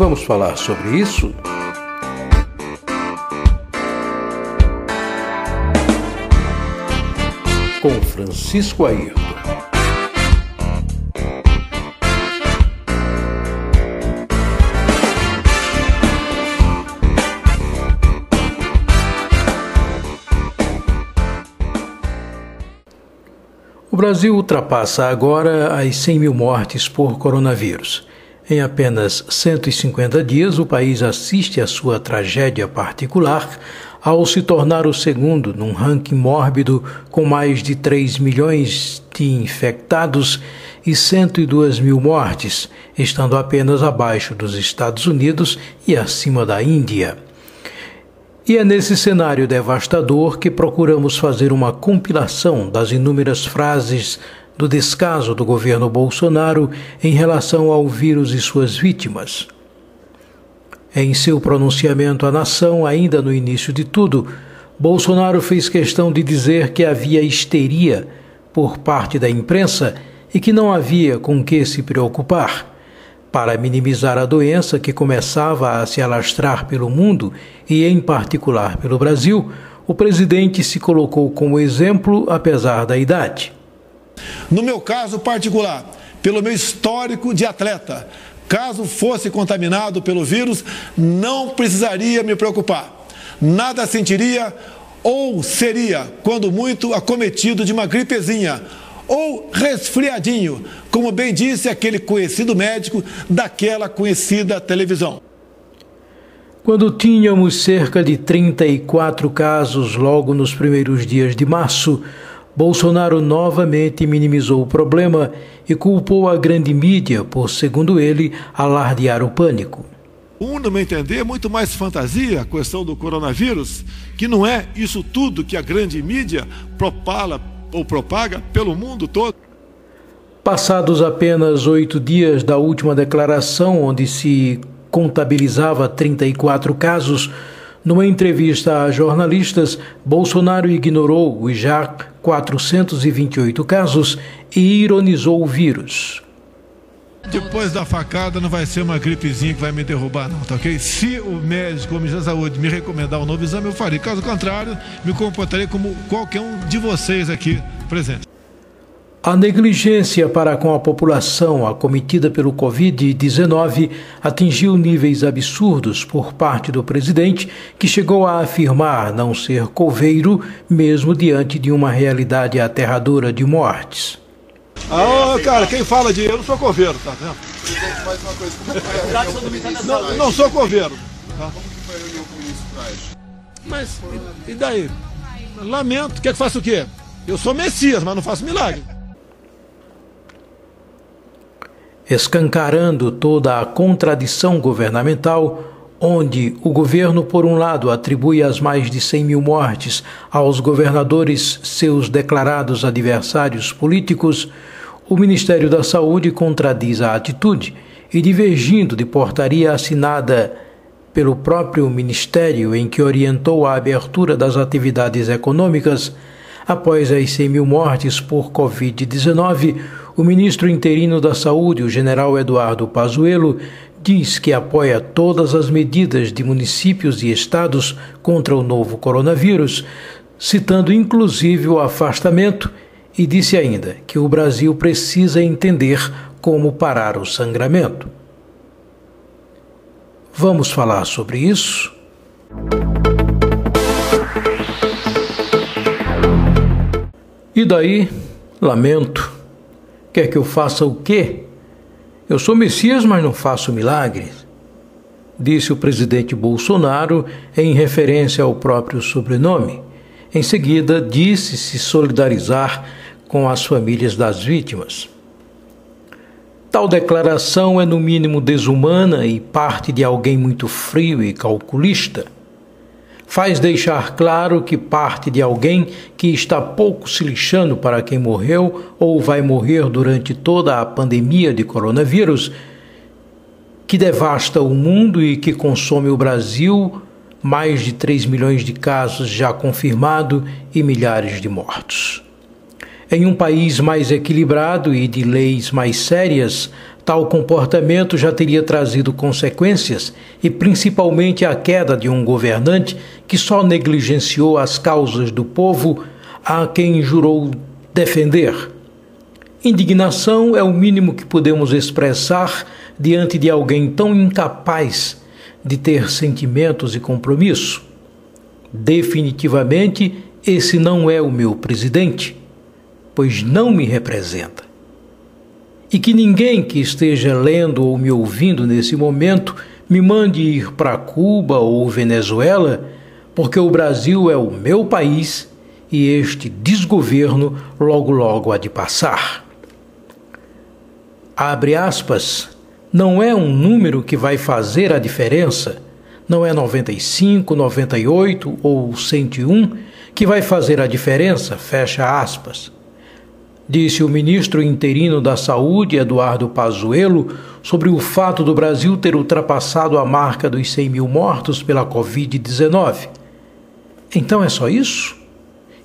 Vamos falar sobre isso? Com Francisco Ayrton. O Brasil ultrapassa agora as 100 mil mortes por coronavírus. Em apenas 150 dias, o país assiste à sua tragédia particular ao se tornar o segundo num ranking mórbido com mais de 3 milhões de infectados e 102 mil mortes, estando apenas abaixo dos Estados Unidos e acima da Índia. E é nesse cenário devastador que procuramos fazer uma compilação das inúmeras frases do descaso do governo Bolsonaro em relação ao vírus e suas vítimas. Em seu pronunciamento à nação, ainda no início de tudo, Bolsonaro fez questão de dizer que havia histeria por parte da imprensa e que não havia com que se preocupar. Para minimizar a doença que começava a se alastrar pelo mundo e, em particular, pelo Brasil, o presidente se colocou como exemplo, apesar da idade. No meu caso particular, pelo meu histórico de atleta, caso fosse contaminado pelo vírus, não precisaria me preocupar. Nada sentiria ou seria, quando muito, acometido de uma gripezinha ou resfriadinho, como bem disse aquele conhecido médico daquela conhecida televisão. Quando tínhamos cerca de 34 casos logo nos primeiros dias de março, Bolsonaro novamente minimizou o problema e culpou a grande mídia por, segundo ele, alardear o pânico. Um, no meu entender, é muito mais fantasia a questão do coronavírus, que não é isso tudo que a grande mídia propala ou propaga pelo mundo todo. Passados apenas oito dias da última declaração, onde se contabilizava 34 casos, numa entrevista a jornalistas, Bolsonaro ignorou os já 428 casos e ironizou o vírus. Depois da facada não vai ser uma gripezinha que vai me derrubar, não, tá ok? Se o médico, o Ministério da Saúde, me recomendar um novo exame, eu farei. Caso contrário, me comportarei como qualquer um de vocês aqui presentes. A negligência para com a população acometida pelo Covid-19 atingiu níveis absurdos por parte do presidente, que chegou a afirmar não ser coveiro, mesmo diante de uma realidade aterradora de mortes. Ah, cara, quem fala de eu não sou coveiro, tá vendo? Não, não sou coveiro. Tá? Mas, e daí? Lamento, quer que faça o quê? Eu sou Messias, mas não faço milagre. Escancarando toda a contradição governamental, onde o governo, por um lado, atribui as mais de 100 mil mortes aos governadores, seus declarados adversários políticos, o Ministério da Saúde contradiz a atitude e, divergindo de portaria assinada pelo próprio Ministério em que orientou a abertura das atividades econômicas, após as 100 mil mortes por Covid-19, o ministro interino da Saúde, o general Eduardo Pazuello, diz que apoia todas as medidas de municípios e estados contra o novo coronavírus, citando inclusive o afastamento, e disse ainda que o Brasil precisa entender como parar o sangramento. Vamos falar sobre isso? E daí, lamento Quer que eu faça o quê? Eu sou Messias, mas não faço milagres. Disse o presidente Bolsonaro em referência ao próprio sobrenome. Em seguida, disse se solidarizar com as famílias das vítimas. Tal declaração é, no mínimo, desumana e parte de alguém muito frio e calculista faz deixar claro que parte de alguém que está pouco se lixando para quem morreu ou vai morrer durante toda a pandemia de coronavírus, que devasta o mundo e que consome o Brasil, mais de 3 milhões de casos já confirmados e milhares de mortos. Em um país mais equilibrado e de leis mais sérias, tal comportamento já teria trazido consequências e principalmente a queda de um governante que só negligenciou as causas do povo a quem jurou defender. Indignação é o mínimo que podemos expressar diante de alguém tão incapaz de ter sentimentos e compromisso. Definitivamente, esse não é o meu presidente pois não me representa. E que ninguém que esteja lendo ou me ouvindo nesse momento me mande ir para Cuba ou Venezuela, porque o Brasil é o meu país e este desgoverno logo logo há de passar. Abre aspas, não é um número que vai fazer a diferença, não é 95, 98 ou 101 que vai fazer a diferença, fecha aspas disse o ministro interino da Saúde, Eduardo Pazuello, sobre o fato do Brasil ter ultrapassado a marca dos 100 mil mortos pela Covid-19. Então é só isso?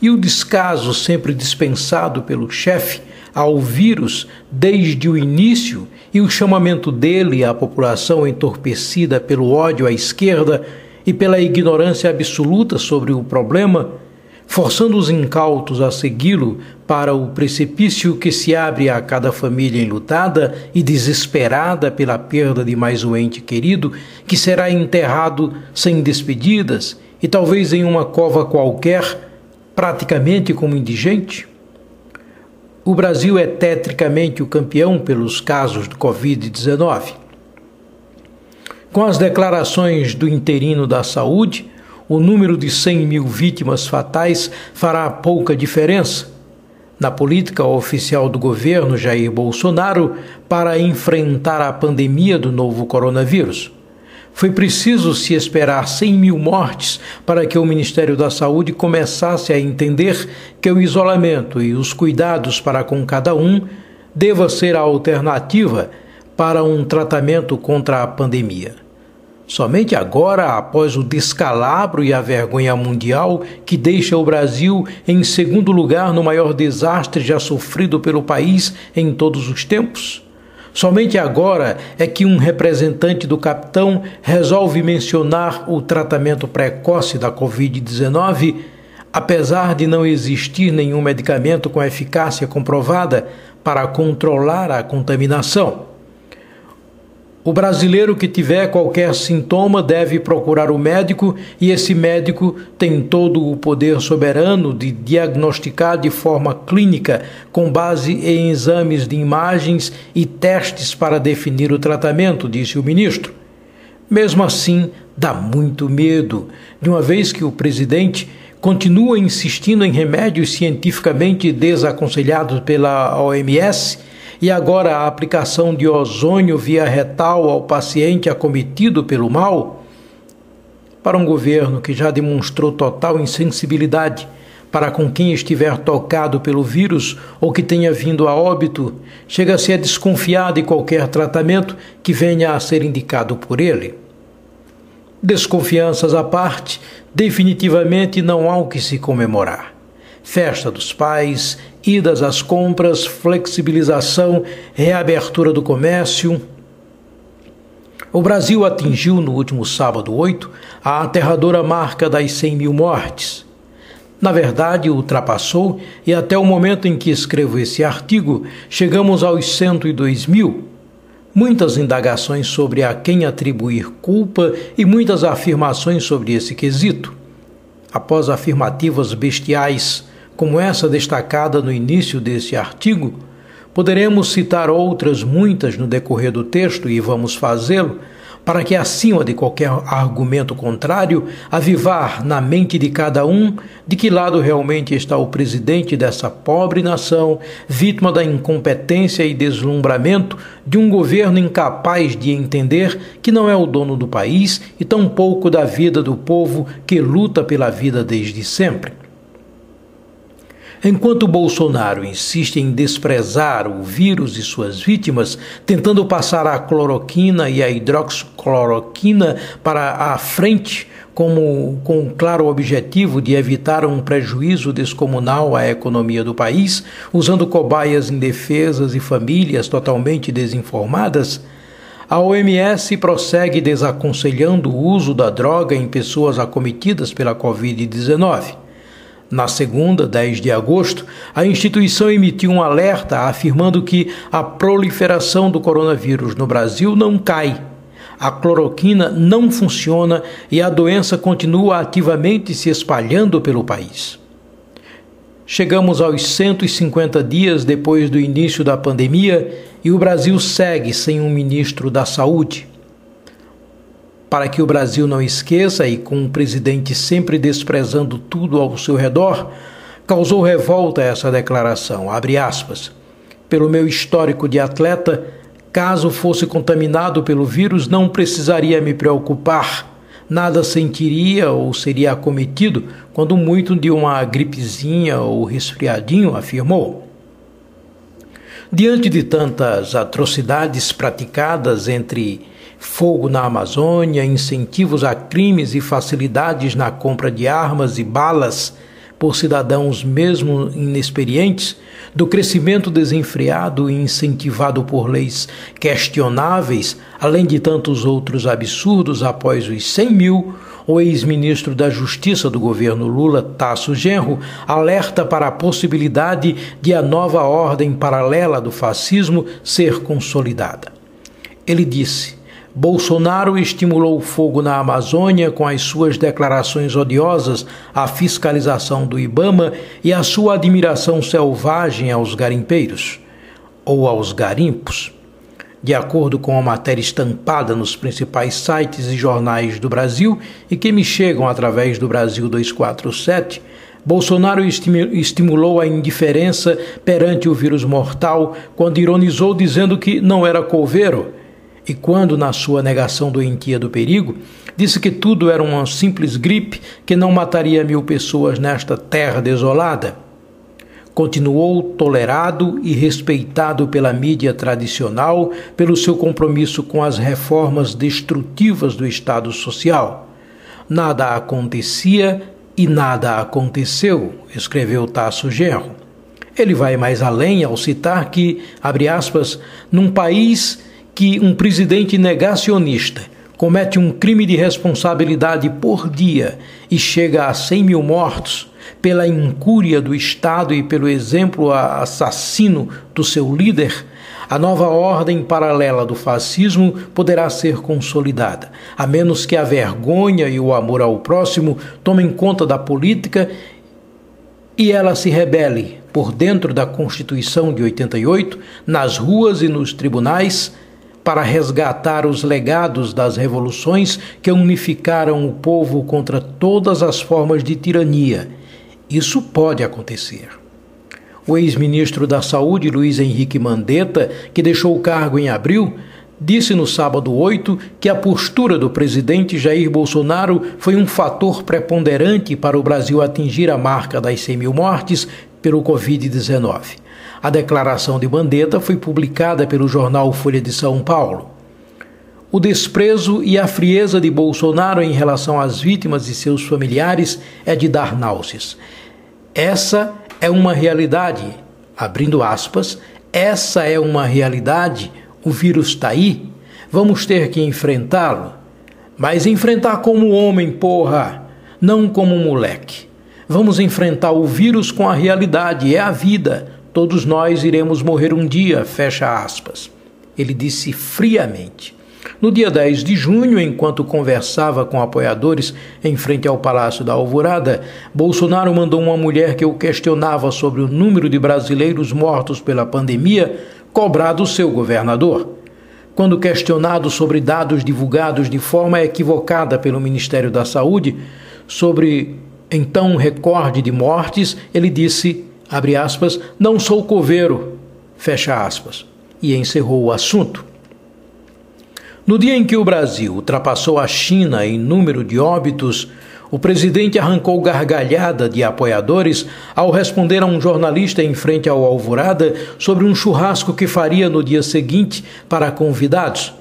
E o descaso sempre dispensado pelo chefe ao vírus desde o início e o chamamento dele à população entorpecida pelo ódio à esquerda e pela ignorância absoluta sobre o problema forçando os incautos a segui-lo para o precipício que se abre a cada família enlutada e desesperada pela perda de mais um ente querido, que será enterrado sem despedidas e talvez em uma cova qualquer, praticamente como indigente? O Brasil é tetricamente o campeão pelos casos de Covid-19. Com as declarações do interino da saúde, o número de 100 mil vítimas fatais fará pouca diferença na política oficial do governo Jair Bolsonaro para enfrentar a pandemia do novo coronavírus. Foi preciso se esperar 100 mil mortes para que o Ministério da Saúde começasse a entender que o isolamento e os cuidados para com cada um deva ser a alternativa para um tratamento contra a pandemia. Somente agora, após o descalabro e a vergonha mundial que deixa o Brasil em segundo lugar no maior desastre já sofrido pelo país em todos os tempos, somente agora é que um representante do capitão resolve mencionar o tratamento precoce da Covid-19, apesar de não existir nenhum medicamento com eficácia comprovada para controlar a contaminação. O brasileiro que tiver qualquer sintoma deve procurar o médico e esse médico tem todo o poder soberano de diagnosticar de forma clínica, com base em exames de imagens e testes para definir o tratamento, disse o ministro. Mesmo assim, dá muito medo, de uma vez que o presidente continua insistindo em remédios cientificamente desaconselhados pela OMS e agora a aplicação de ozônio via retal ao paciente acometido pelo mal? Para um governo que já demonstrou total insensibilidade para com quem estiver tocado pelo vírus ou que tenha vindo a óbito, chega-se a desconfiar de qualquer tratamento que venha a ser indicado por ele. Desconfianças à parte, definitivamente não há o que se comemorar. Festa dos pais, idas às compras, flexibilização, reabertura do comércio. O Brasil atingiu no último sábado 8 a aterradora marca das 100 mil mortes. Na verdade, ultrapassou e até o momento em que escrevo esse artigo, chegamos aos 102 mil. Muitas indagações sobre a quem atribuir culpa e muitas afirmações sobre esse quesito. Após afirmativas bestiais, como essa destacada no início desse artigo, poderemos citar outras muitas no decorrer do texto e vamos fazê-lo para que, acima de qualquer argumento contrário, avivar na mente de cada um de que lado realmente está o presidente dessa pobre nação, vítima da incompetência e deslumbramento de um governo incapaz de entender que não é o dono do país e tampouco da vida do povo que luta pela vida desde sempre. Enquanto Bolsonaro insiste em desprezar o vírus e suas vítimas, tentando passar a cloroquina e a hidroxicloroquina para a frente, como com o claro objetivo de evitar um prejuízo descomunal à economia do país, usando cobaias indefesas e famílias totalmente desinformadas, a OMS prossegue desaconselhando o uso da droga em pessoas acometidas pela Covid-19. Na segunda, 10 de agosto, a instituição emitiu um alerta afirmando que a proliferação do coronavírus no Brasil não cai. A cloroquina não funciona e a doença continua ativamente se espalhando pelo país. Chegamos aos 150 dias depois do início da pandemia e o Brasil segue sem um ministro da Saúde para que o Brasil não esqueça e com um presidente sempre desprezando tudo ao seu redor, causou revolta essa declaração, abre aspas. Pelo meu histórico de atleta, caso fosse contaminado pelo vírus, não precisaria me preocupar. Nada sentiria ou seria acometido quando muito de uma gripezinha ou resfriadinho, afirmou. Diante de tantas atrocidades praticadas entre fogo na Amazônia, incentivos a crimes e facilidades na compra de armas e balas por cidadãos mesmo inexperientes, do crescimento desenfreado e incentivado por leis questionáveis, além de tantos outros absurdos após os 100 mil, o ex-ministro da Justiça do governo Lula, Tasso Genro, alerta para a possibilidade de a nova ordem paralela do fascismo ser consolidada. Ele disse: Bolsonaro estimulou o fogo na Amazônia com as suas declarações odiosas à fiscalização do Ibama e a sua admiração selvagem aos garimpeiros ou aos garimpos. De acordo com a matéria estampada nos principais sites e jornais do Brasil e que me chegam através do Brasil 247, Bolsonaro estimulou a indiferença perante o vírus mortal quando ironizou dizendo que não era coveiro e quando, na sua negação doentia do perigo, disse que tudo era uma simples gripe que não mataria mil pessoas nesta terra desolada. Continuou tolerado e respeitado pela mídia tradicional pelo seu compromisso com as reformas destrutivas do Estado Social. Nada acontecia e nada aconteceu, escreveu Tasso Genro. Ele vai mais além ao citar que, abre aspas, num país que um presidente negacionista comete um crime de responsabilidade por dia e chega a 100 mil mortos pela incúria do Estado e pelo exemplo assassino do seu líder, a nova ordem paralela do fascismo poderá ser consolidada, a menos que a vergonha e o amor ao próximo tomem conta da política e ela se rebele por dentro da Constituição de 88, nas ruas e nos tribunais para resgatar os legados das revoluções que unificaram o povo contra todas as formas de tirania. Isso pode acontecer. O ex-ministro da Saúde, Luiz Henrique Mandetta, que deixou o cargo em abril, disse no sábado 8 que a postura do presidente Jair Bolsonaro foi um fator preponderante para o Brasil atingir a marca das 100 mil mortes pelo Covid-19. A declaração de Mandetta foi publicada pelo jornal Folha de São Paulo. O desprezo e a frieza de Bolsonaro em relação às vítimas e seus familiares é de dar náuseas. Essa é uma realidade, abrindo aspas, essa é uma realidade, o vírus está aí, vamos ter que enfrentá-lo. Mas enfrentar como homem, porra, não como moleque. Vamos enfrentar o vírus com a realidade, é a vida, Todos nós iremos morrer um dia, fecha aspas. Ele disse friamente. No dia 10 de junho, enquanto conversava com apoiadores em frente ao Palácio da Alvorada, Bolsonaro mandou uma mulher que o questionava sobre o número de brasileiros mortos pela pandemia cobrar do seu governador. Quando questionado sobre dados divulgados de forma equivocada pelo Ministério da Saúde sobre então recorde de mortes, ele disse abre aspas, não sou coveiro, fecha aspas, e encerrou o assunto. No dia em que o Brasil ultrapassou a China em número de óbitos, o presidente arrancou gargalhada de apoiadores ao responder a um jornalista em frente ao Alvorada sobre um churrasco que faria no dia seguinte para convidados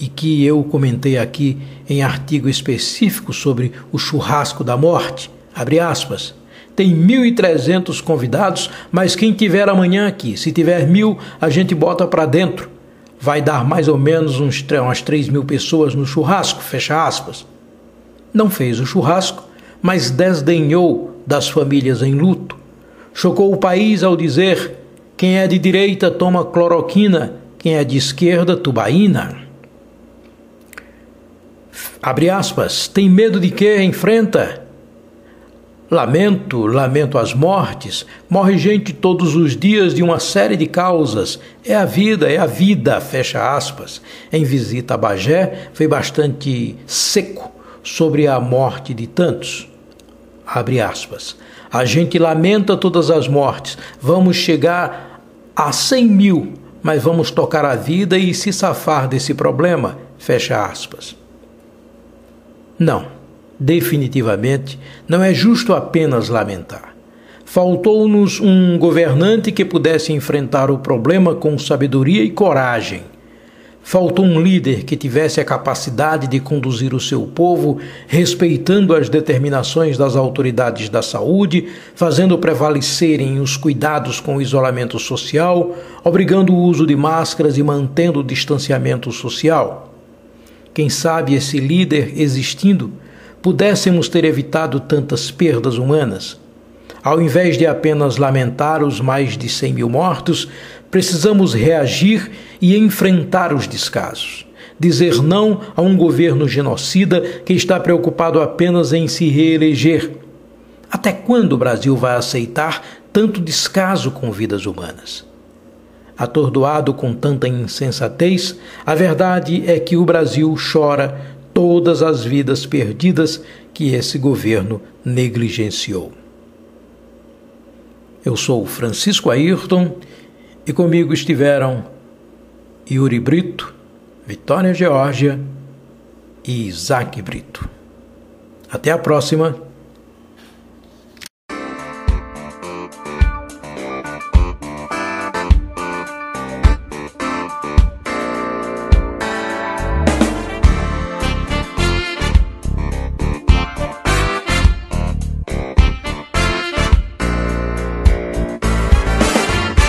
e que eu comentei aqui em artigo específico sobre o churrasco da morte. Abre aspas. Tem 1.300 convidados, mas quem tiver amanhã aqui, se tiver mil, a gente bota para dentro. Vai dar mais ou menos uns, umas 3 mil pessoas no churrasco, fecha aspas. Não fez o churrasco, mas desdenhou das famílias em luto. Chocou o país ao dizer: quem é de direita toma cloroquina, quem é de esquerda, tubaína. Abre aspas, tem medo de quê? Enfrenta. Lamento, lamento as mortes. Morre gente todos os dias de uma série de causas. É a vida, é a vida, fecha aspas. Em visita a Bagé, foi bastante seco sobre a morte de tantos. Abre aspas. A gente lamenta todas as mortes. Vamos chegar a cem mil, mas vamos tocar a vida e se safar desse problema. Fecha aspas. Não, definitivamente, não é justo apenas lamentar. Faltou-nos um governante que pudesse enfrentar o problema com sabedoria e coragem. Faltou um líder que tivesse a capacidade de conduzir o seu povo, respeitando as determinações das autoridades da saúde, fazendo prevalecerem os cuidados com o isolamento social, obrigando o uso de máscaras e mantendo o distanciamento social. Quem sabe esse líder existindo, pudéssemos ter evitado tantas perdas humanas. Ao invés de apenas lamentar os mais de 100 mil mortos, precisamos reagir e enfrentar os descasos. Dizer não a um governo genocida que está preocupado apenas em se reeleger. Até quando o Brasil vai aceitar tanto descaso com vidas humanas? Atordoado com tanta insensatez, a verdade é que o Brasil chora todas as vidas perdidas que esse governo negligenciou. Eu sou Francisco Ayrton e comigo estiveram Yuri Brito, Vitória Geórgia e Isaac Brito. Até a próxima